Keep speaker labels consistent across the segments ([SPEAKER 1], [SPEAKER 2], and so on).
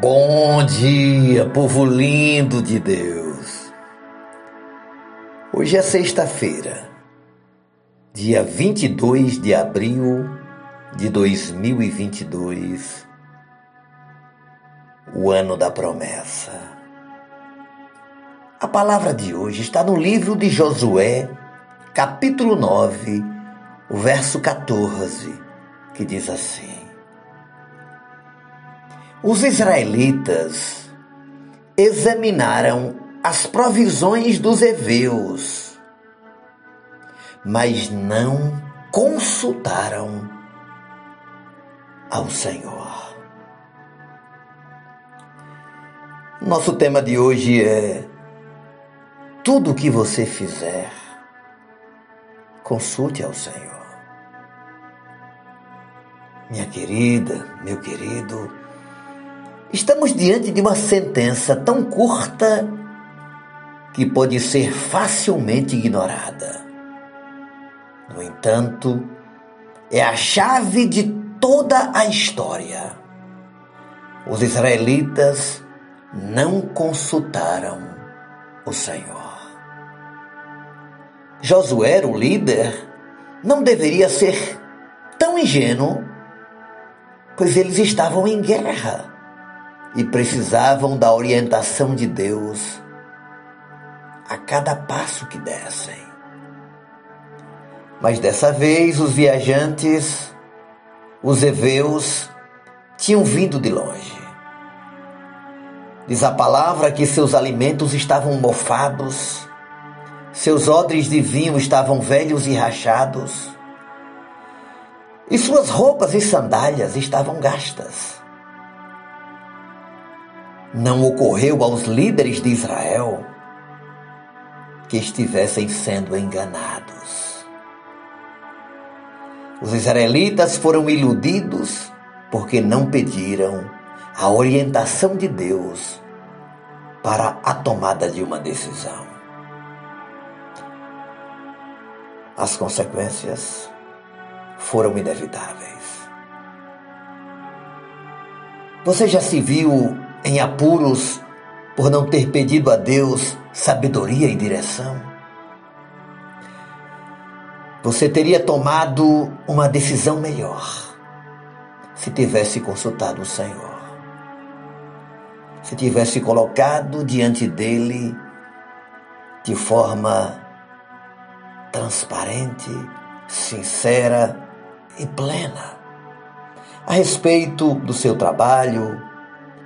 [SPEAKER 1] Bom dia, povo lindo de Deus. Hoje é sexta-feira, dia 22 de abril de 2022, o ano da promessa. A palavra de hoje está no livro de Josué, capítulo 9, o verso 14, que diz assim: os israelitas examinaram as provisões dos heveus, mas não consultaram ao Senhor. Nosso tema de hoje é: tudo o que você fizer, consulte ao Senhor. Minha querida, meu querido, Estamos diante de uma sentença tão curta que pode ser facilmente ignorada. No entanto, é a chave de toda a história. Os israelitas não consultaram o Senhor. Josué, o líder, não deveria ser tão ingênuo, pois eles estavam em guerra e precisavam da orientação de Deus a cada passo que dessem. Mas dessa vez os viajantes, os heveus, tinham vindo de longe. Diz a palavra que seus alimentos estavam mofados, seus odres de vinho estavam velhos e rachados, e suas roupas e sandálias estavam gastas não ocorreu aos líderes de Israel que estivessem sendo enganados. Os israelitas foram iludidos porque não pediram a orientação de Deus para a tomada de uma decisão. As consequências foram inevitáveis. Você já se viu em apuros por não ter pedido a Deus sabedoria e direção? Você teria tomado uma decisão melhor se tivesse consultado o Senhor. Se tivesse colocado diante dele de forma transparente, sincera e plena a respeito do seu trabalho,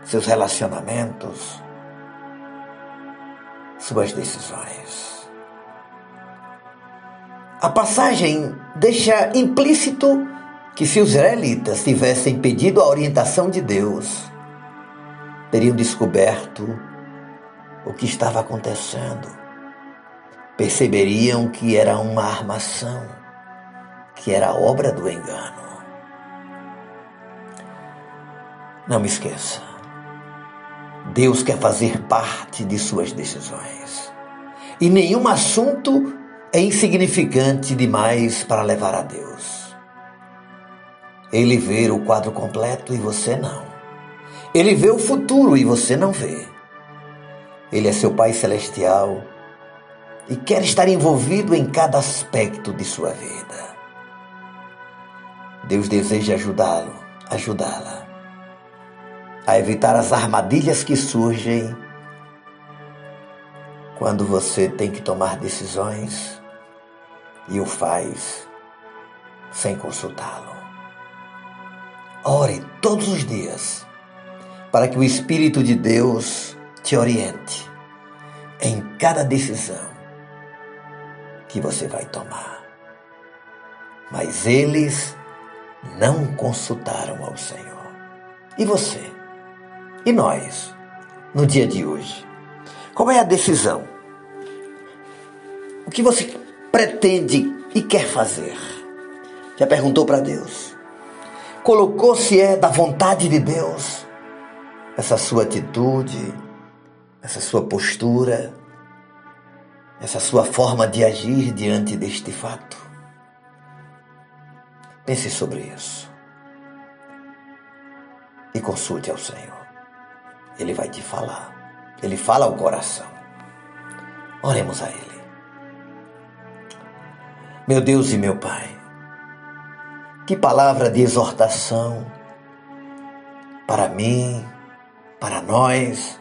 [SPEAKER 1] seus relacionamentos, suas decisões. A passagem deixa implícito que se os israelitas tivessem pedido a orientação de Deus, teriam descoberto o que estava acontecendo. Perceberiam que era uma armação, que era obra do engano. Não me esqueça. Deus quer fazer parte de suas decisões. E nenhum assunto é insignificante demais para levar a Deus. Ele vê o quadro completo e você não. Ele vê o futuro e você não vê. Ele é seu Pai Celestial e quer estar envolvido em cada aspecto de sua vida. Deus deseja ajudá-lo, ajudá-la a evitar as armadilhas que surgem quando você tem que tomar decisões e o faz sem consultá-lo. Ore todos os dias para que o Espírito de Deus te oriente em cada decisão que você vai tomar. Mas eles não consultaram ao Senhor. E você? E nós, no dia de hoje? Qual é a decisão? O que você pretende e quer fazer? Já perguntou para Deus? Colocou se é da vontade de Deus essa sua atitude, essa sua postura, essa sua forma de agir diante deste fato? Pense sobre isso e consulte ao Senhor. Ele vai te falar. Ele fala ao coração. Oremos a Ele. Meu Deus e meu Pai, que palavra de exortação para mim, para nós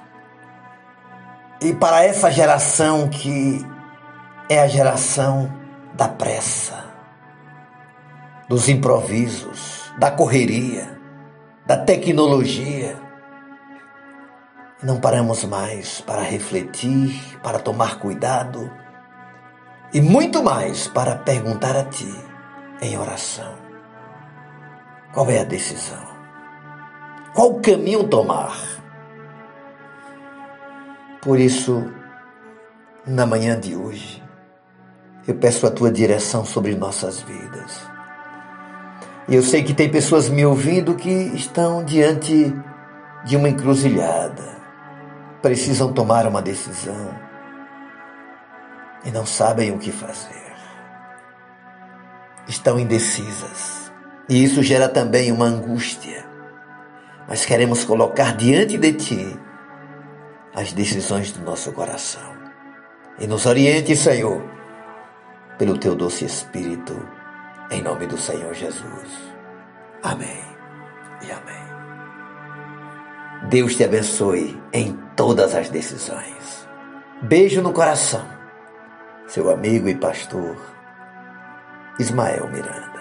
[SPEAKER 1] e para essa geração que é a geração da pressa, dos improvisos, da correria, da tecnologia. Não paramos mais para refletir, para tomar cuidado e muito mais para perguntar a Ti em oração: qual é a decisão? Qual caminho tomar? Por isso, na manhã de hoje, eu peço a tua direção sobre nossas vidas. E eu sei que tem pessoas me ouvindo que estão diante de uma encruzilhada, precisam tomar uma decisão e não sabem o que fazer. Estão indecisas e isso gera também uma angústia. Mas queremos colocar diante de Ti as decisões do nosso coração. E nos oriente, Senhor pelo teu doce Espírito, em nome do Senhor Jesus. Amém e amém. Deus te abençoe em todas as decisões. Beijo no coração. Seu amigo e pastor Ismael Miranda.